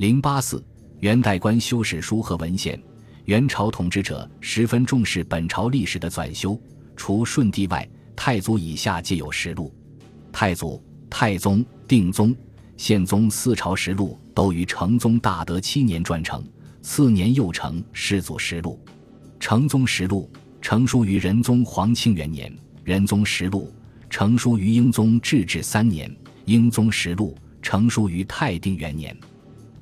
零八四，元代官修史书和文献。元朝统治者十分重视本朝历史的纂修，除顺帝外，太祖以下皆有实录。太祖、太宗、定宗、宪宗四朝实录都于成宗大德七年撰成，次年又成世祖实录。成宗实录成书于仁宗皇庆元年，仁宗实录成书于英宗至治三年，英宗实录成书于泰定元年。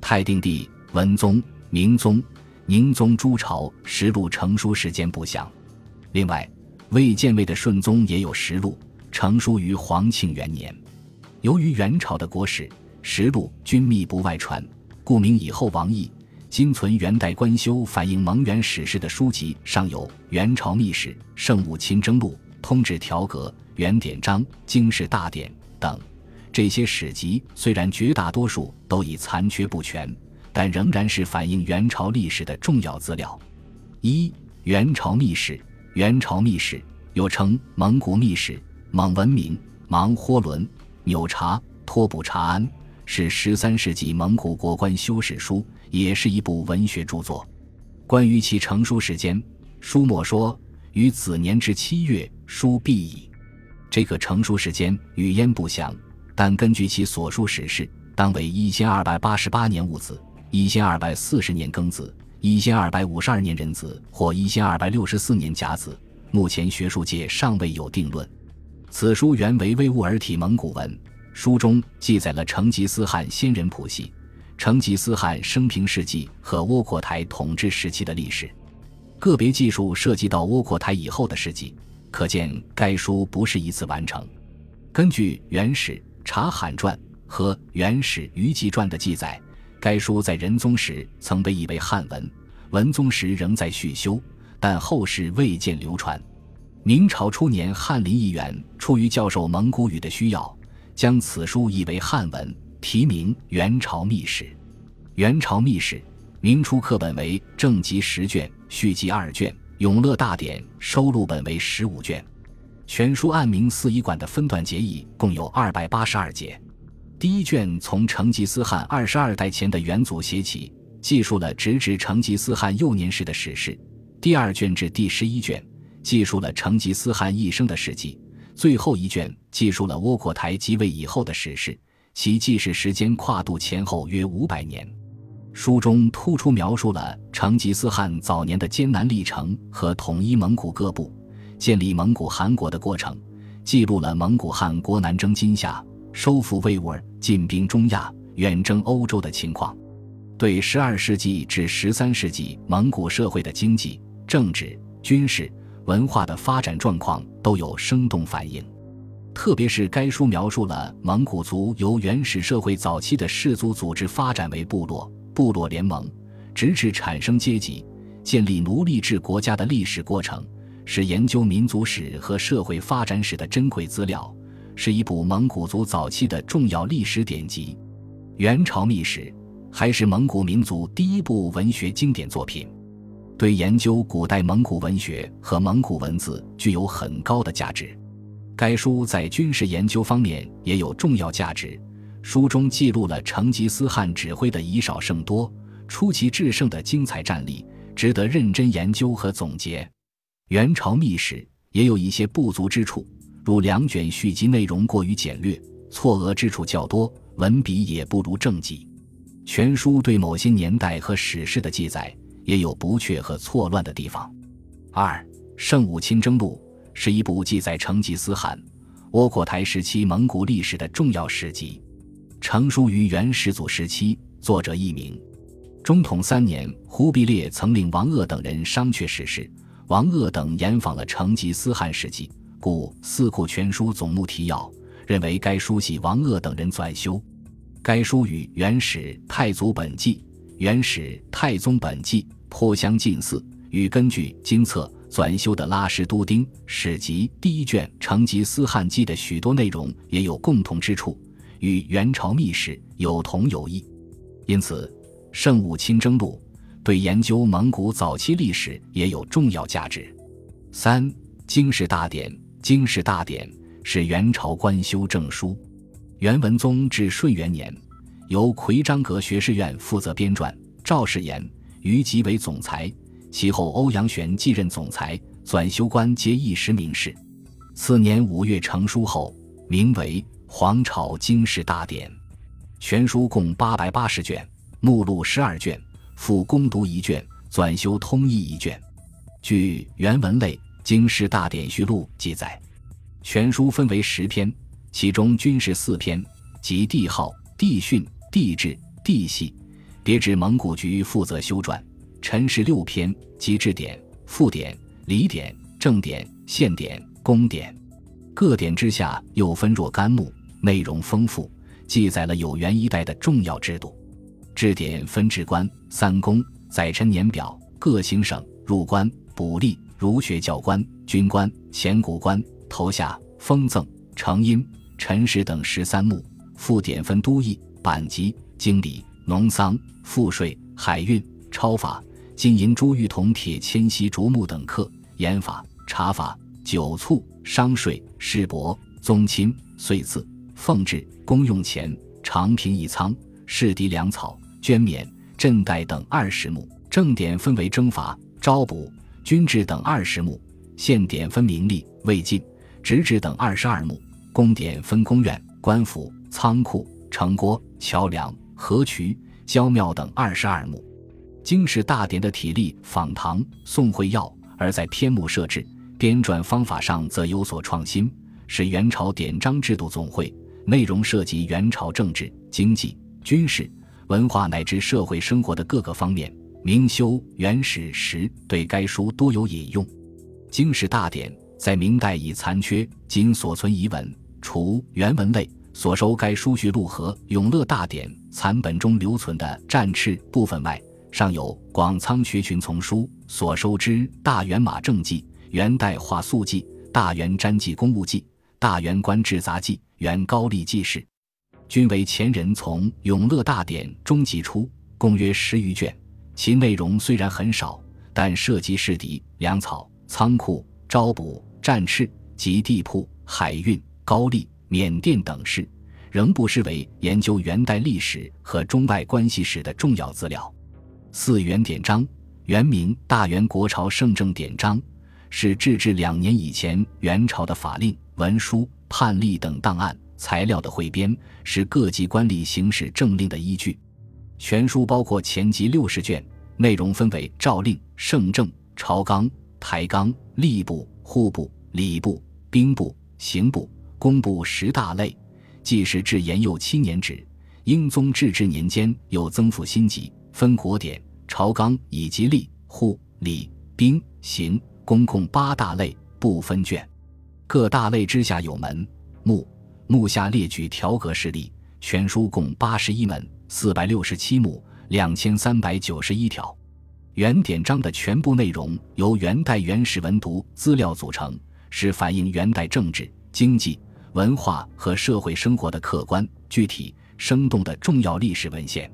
泰定帝、文宗、明宗、宁宗诸朝实录成书时间不详。另外，未建位的顺宗也有实录。成书于皇庆元年，由于元朝的国史实录均密不外传，故名以后王毅。今存元代官修反映蒙元史事的书籍尚有《元朝秘史》《圣武亲征录》《通志条格》《元典章》《经世大典》等。这些史籍虽然绝大多数都已残缺不全，但仍然是反映元朝历史的重要资料。一、元朝秘史。元朝秘史又称蒙古秘史。蒙文明、芒豁伦、纽查、托卜查安是十三世纪蒙古国官修史书，也是一部文学著作。关于其成书时间，书末说于子年至七月，书毕矣。这个成书时间语焉不详，但根据其所述史事，当为一千二百八十八年戊子，一千二百四十年庚子，一千二百五十二年壬子，或一千二百六十四年甲子。目前学术界尚未有定论。此书原为维吾尔体蒙古文，书中记载了成吉思汗先人谱系、成吉思汗生平事迹和窝阔台统治时期的历史，个别记述涉及到窝阔台以后的事迹，可见该书不是一次完成。根据《原始·察罕传》和《元史·余记传》的记载，该书在仁宗时曾被译为汉文，文宗时仍在续修，但后世未见流传。明朝初年，翰林议员出于教授蒙古语的需要，将此书译为汉文，题名《元朝秘史》。《元朝秘史》明初刻本为正集十卷，续集二卷，《永乐大典》收录本为十五卷。全书按明四仪馆的分段节义，共有二百八十二节。第一卷从成吉思汗二十二代前的元祖写起，记述了直至成吉思汗幼年时的史事。第二卷至第十一卷。记述了成吉思汗一生的事迹，最后一卷记述了窝阔台即位以后的史事，其记事时间跨度前后约五百年。书中突出描述了成吉思汗早年的艰难历程和统一蒙古各部、建立蒙古汗国的过程，记录了蒙古汗国南征金夏、收复维吾尔、进兵中亚、远征欧洲的情况，对十二世纪至十三世纪蒙古社会的经济、政治、军事。文化的发展状况都有生动反映，特别是该书描述了蒙古族由原始社会早期的氏族组织发展为部落、部落联盟，直至产生阶级、建立奴隶制国家的历史过程，是研究民族史和社会发展史的珍贵资料，是一部蒙古族早期的重要历史典籍。元朝秘史还是蒙古民族第一部文学经典作品。对研究古代蒙古文学和蒙古文字具有很高的价值。该书在军事研究方面也有重要价值。书中记录了成吉思汗指挥的以少胜多、出奇制胜的精彩战例，值得认真研究和总结。元朝秘史也有一些不足之处，如两卷续集内容过于简略，错额之处较多，文笔也不如正集。全书对某些年代和史事的记载。也有不确和错乱的地方。二《圣武亲征录》是一部记载成吉思汗、窝阔台时期蒙古历史的重要史籍，成书于元始祖时期，作者佚名。中统三年，忽必烈曾令王鄂等人商榷史事，王鄂等研访了成吉思汗事迹，故《四库全书总目提要》认为该书系王鄂等人纂修。该书与《元始太祖本纪》《元始太宗本纪》。颇相近似，与根据金册纂修的《拉什都丁史籍》第一卷《成吉思汗记》的许多内容也有共同之处，与元朝秘史有同有异。因此，《圣武亲征录》对研究蒙古早期历史也有重要价值。三《经世大典》《经世大典》是元朝官修正书，元文宗至顺元年，由奎章阁学士院负责编撰，赵世炎、于吉为总裁。其后，欧阳玄继任总裁，纂修官皆一时名士。次年五月成书后，名为《皇朝经世大典》，全书共八百八十卷，目录十二卷，附攻读一卷，纂修通义一卷。据原文类《经世大典序录》记载，全书分为十篇，其中军事四篇，即帝号、帝训、帝制、帝系，别指蒙古局负责修撰；陈氏六篇，即制典、赋典、礼典、正典、献典、公典。各典之下又分若干目，内容丰富，记载了有元一代的重要制度。制典分置官、三公、载臣年表、各行省、入关。补吏、儒学教官、军官、前古官、头下、封赠、成荫、陈氏等十三目。赋典分都邑、版籍、经理、农桑、赋税、海运、钞法、金银珠玉铜铁铅锡竹木等课、盐法、茶法、酒醋、商税、市帛、宗亲、岁字奉制、公用钱、长平一仓、市敌粮草、捐免、赈贷等二十目。正典分为征伐、招补。军制等二十目，县典分名利、魏晋、直指等二十二目，宫典分宫院、官府、仓库、城郭、桥梁、河渠、郊庙等二十二目。经世大典的体例仿唐宋会要，而在篇目设置、编撰方法上则有所创新，是元朝典章制度总会，内容涉及元朝政治、经济、军事、文化乃至社会生活的各个方面。明修元史时对该书多有引用，《经世大典》在明代已残缺，仅所存遗文，除原文类所收该书序录和《永乐大典》残本中留存的战赤部分外，尚有广仓学群丛书所收之《大元马政记》《元代画素记》《大元瞻记公务记》《大元官制杂记》《元高丽记事》，均为前人从《永乐大典》中辑出，共约十余卷。其内容虽然很少，但涉及市敌、粮草、仓库、招补、战事及地铺、海运、高丽、缅甸等事，仍不失为研究元代历史和中外关系史的重要资料。四元典章原名《大元国朝圣政典章》，是制治两年以前元朝的法令、文书、判例等档案材料的汇编，是各级官吏行使政令的依据。全书包括前集六十卷，内容分为诏令、圣政、朝纲、台纲、吏部、户部、礼部、兵部、刑部、工部十大类。记是至延佑七年止，英宗至治年间又增附新集，分国典、朝纲以及吏、户、礼、兵、刑、公共八大类，不分卷。各大类之下有门、目，目下列举条格事例。全书共八十一门。四百六十七目，两千三百九十一条，原典章的全部内容由元代原始文牍资料组成，是反映元代政治、经济、文化和社会生活的客观、具体、生动的重要历史文献。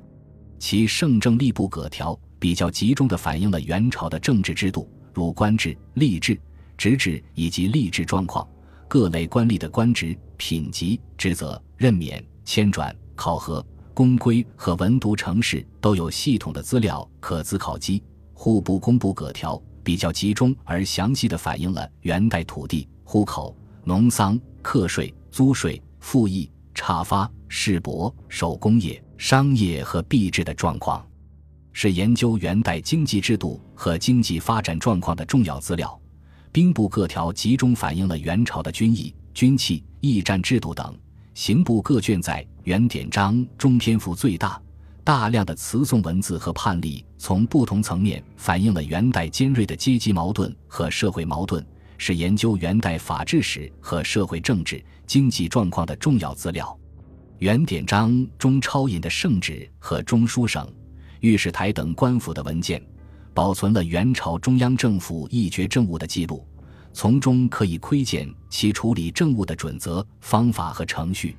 其圣政吏部葛条比较集中地反映了元朝的政治制度，如官制、吏制、职制以及吏治状况，各类官吏的官职、品级、职责、任免、迁转、考核。公规和文牍城市都有系统的资料可资考基。户部公布葛条比较集中而详细的反映了元代土地、户口、农桑、课税、租税、赋役、差发、市舶、手工业、商业和币制的状况，是研究元代经济制度和经济发展状况的重要资料。兵部各条集中反映了元朝的军役、军器、驿站制度等。刑部各卷在原典章中篇幅最大，大量的词颂文字和判例，从不同层面反映了元代尖锐的阶级矛盾和社会矛盾，是研究元代法制史和社会政治经济状况的重要资料。原典章中抄引的圣旨和中书省、御史台等官府的文件，保存了元朝中央政府议决政务的记录。从中可以窥见其处理政务的准则、方法和程序。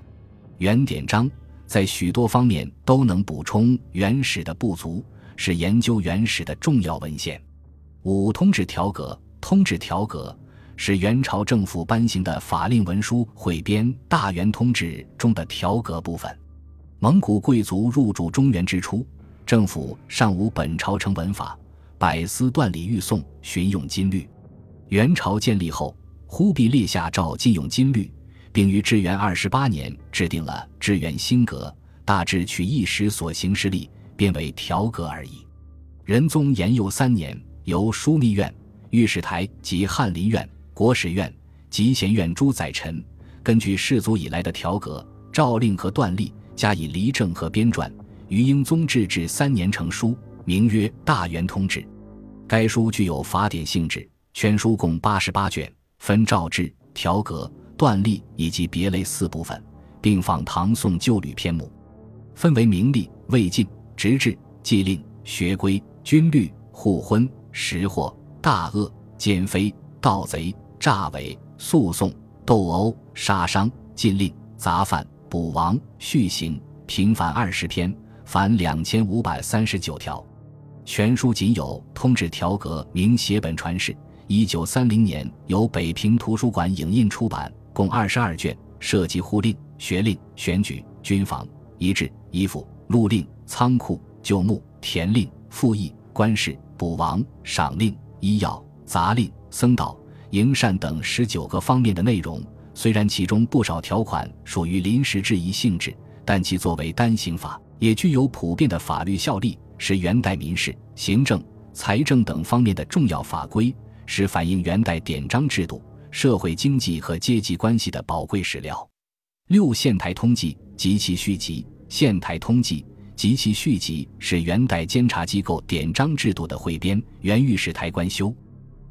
原典章在许多方面都能补充原始的不足，是研究原始的重要文献。五通制条格，通制条格是元朝政府颁行的法令文书汇编《大元通制》中的条格部分。蒙古贵族入主中原之初，政府尚无本朝成文法，百司断理欲诵，循用金律。元朝建立后，忽必烈下诏禁用金律，并于至元二十八年制定了《至元新格》，大致取一时所行事例，变为条格而已。仁宗延佑三年，由枢密院、御史台及翰林院、国史院、集贤院诸宰臣，根据世祖以来的条格、诏令和断例，加以离正和编撰，于英宗治治三年成书，名曰《大元通志》。该书具有法典性质。全书共八十八卷，分诏制、条格、断例以及别类四部分，并仿唐宋旧律篇目，分为明例、魏晋、直制、纪令、学规、军律、互婚、识货、大恶、奸妃、盗贼、诈伪、诉讼、斗殴、杀伤、禁令、杂犯、捕亡、续刑、平反二十篇，凡两千五百三十九条。全书仅有通志条格明写本传世。一九三零年由北平图书馆影印出版，共二十二卷，涉及户令、学令、选举、军防、遗制、衣服、路令、仓库、旧墓、田令、赋役、官事、补王、赏令、医药、杂令、僧道、营善等十九个方面的内容。虽然其中不少条款属于临时质疑性质，但其作为单行法，也具有普遍的法律效力，是元代民事、行政、财政等方面的重要法规。是反映元代典章制度、社会经济和阶级关系的宝贵史料。六县台通记及其续集，县台通记及其续集是元代监察机构典章制度的汇编，原御史台官修，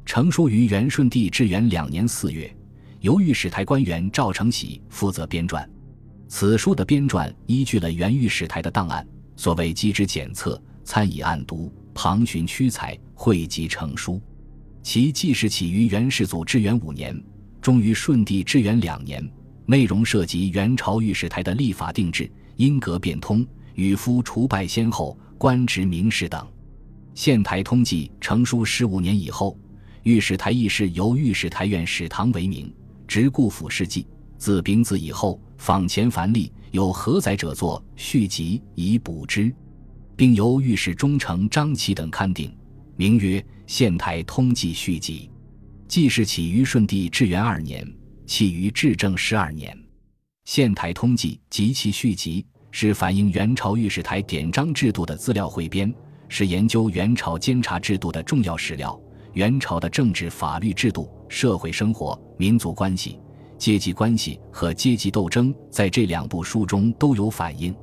成书于元顺帝至元两年四月，由御史台官员赵承喜负责编撰。此书的编撰依据了原御史台的档案，所谓机之检测，参以案读，旁寻屈才，汇集成书。其记事起于元世祖至元五年，终于顺帝至元两年。内容涉及元朝御史台的立法定制、因格变通、与夫除败先后、官职名士等。县台通记成书十五年以后，御史台议事由御史台院史堂为名，直顾府事记。自丙子以后，坊前凡例有何载者作续集以补之，并由御史中丞张启等刊定。名曰《县台通记续集》，记事起于顺帝至元二年，起于至正十二年。《县台通记》及其续集是反映元朝御史台典章制度的资料汇编，是研究元朝监察制度的重要史料。元朝的政治、法律制度、社会生活、民族关系、阶级关系和阶级斗争，在这两部书中都有反映。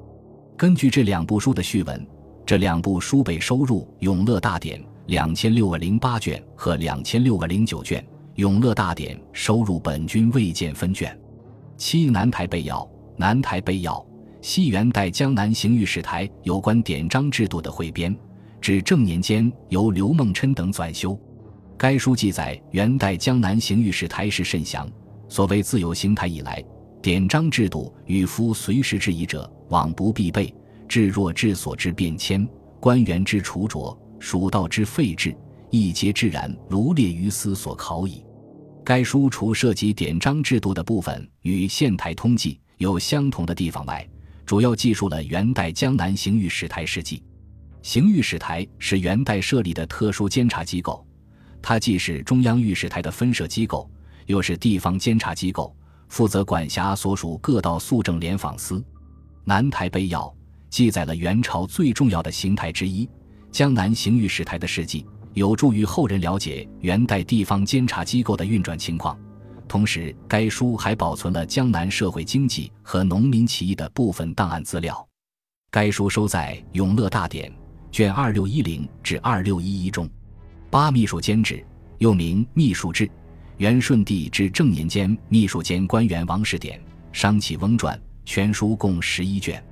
根据这两部书的序文，这两部书被收入《永乐大典》。两千六百零八卷和两千六百零九卷，《永乐大典》收入本君未见分卷。七南台备要，南台备要，西元代江南行御史台有关典章制度的汇编，至正年间由刘梦琛等纂修。该书记载元代江南行御史台是甚详。所谓自有行台以来，典章制度与夫随时之疑者，往不必备。至若治所之变迁，官员之除着。蜀道之废制，一节自然如列于斯所考矣。该书除涉及典章制度的部分与《县台通记》有相同的地方外，主要记述了元代江南行御史台事迹。行御史台是元代设立的特殊监察机构，它既是中央御史台的分设机构，又是地方监察机构，负责管辖所属各道肃正联访司。南台备要记载了元朝最重要的刑台之一。江南行御史台的事迹有助于后人了解元代地方监察机构的运转情况，同时该书还保存了江南社会经济和农民起义的部分档案资料。该书收在《永乐大典》卷二六一零至二六一一中。八秘书监制，又名秘书制。元顺帝至正年间，秘书监官员王士典、商启翁传全书共十一卷。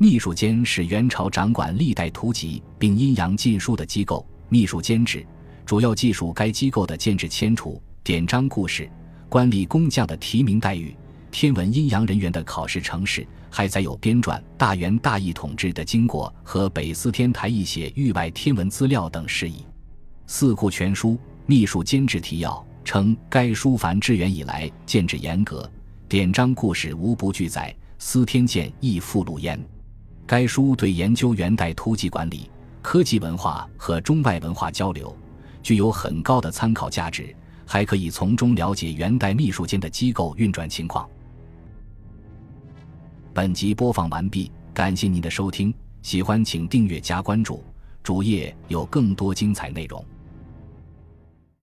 秘书监是元朝掌管历代图籍并阴阳禁书的机构。秘书监制主要记述该机构的建制、迁除、典章故事、官吏工匠的提名待遇、天文阴阳人员的考试程式，还载有编撰《大元大义统治》的经过和北司天台一些域外天文资料等事宜。《四库全书》秘书监制提要称，该书凡至元以来建制严格，典章故事无不俱载，司天监亦附录焉。该书对研究元代突击管理、科技文化和中外文化交流具有很高的参考价值，还可以从中了解元代秘书间的机构运转情况。本集播放完毕，感谢您的收听，喜欢请订阅加关注，主页有更多精彩内容。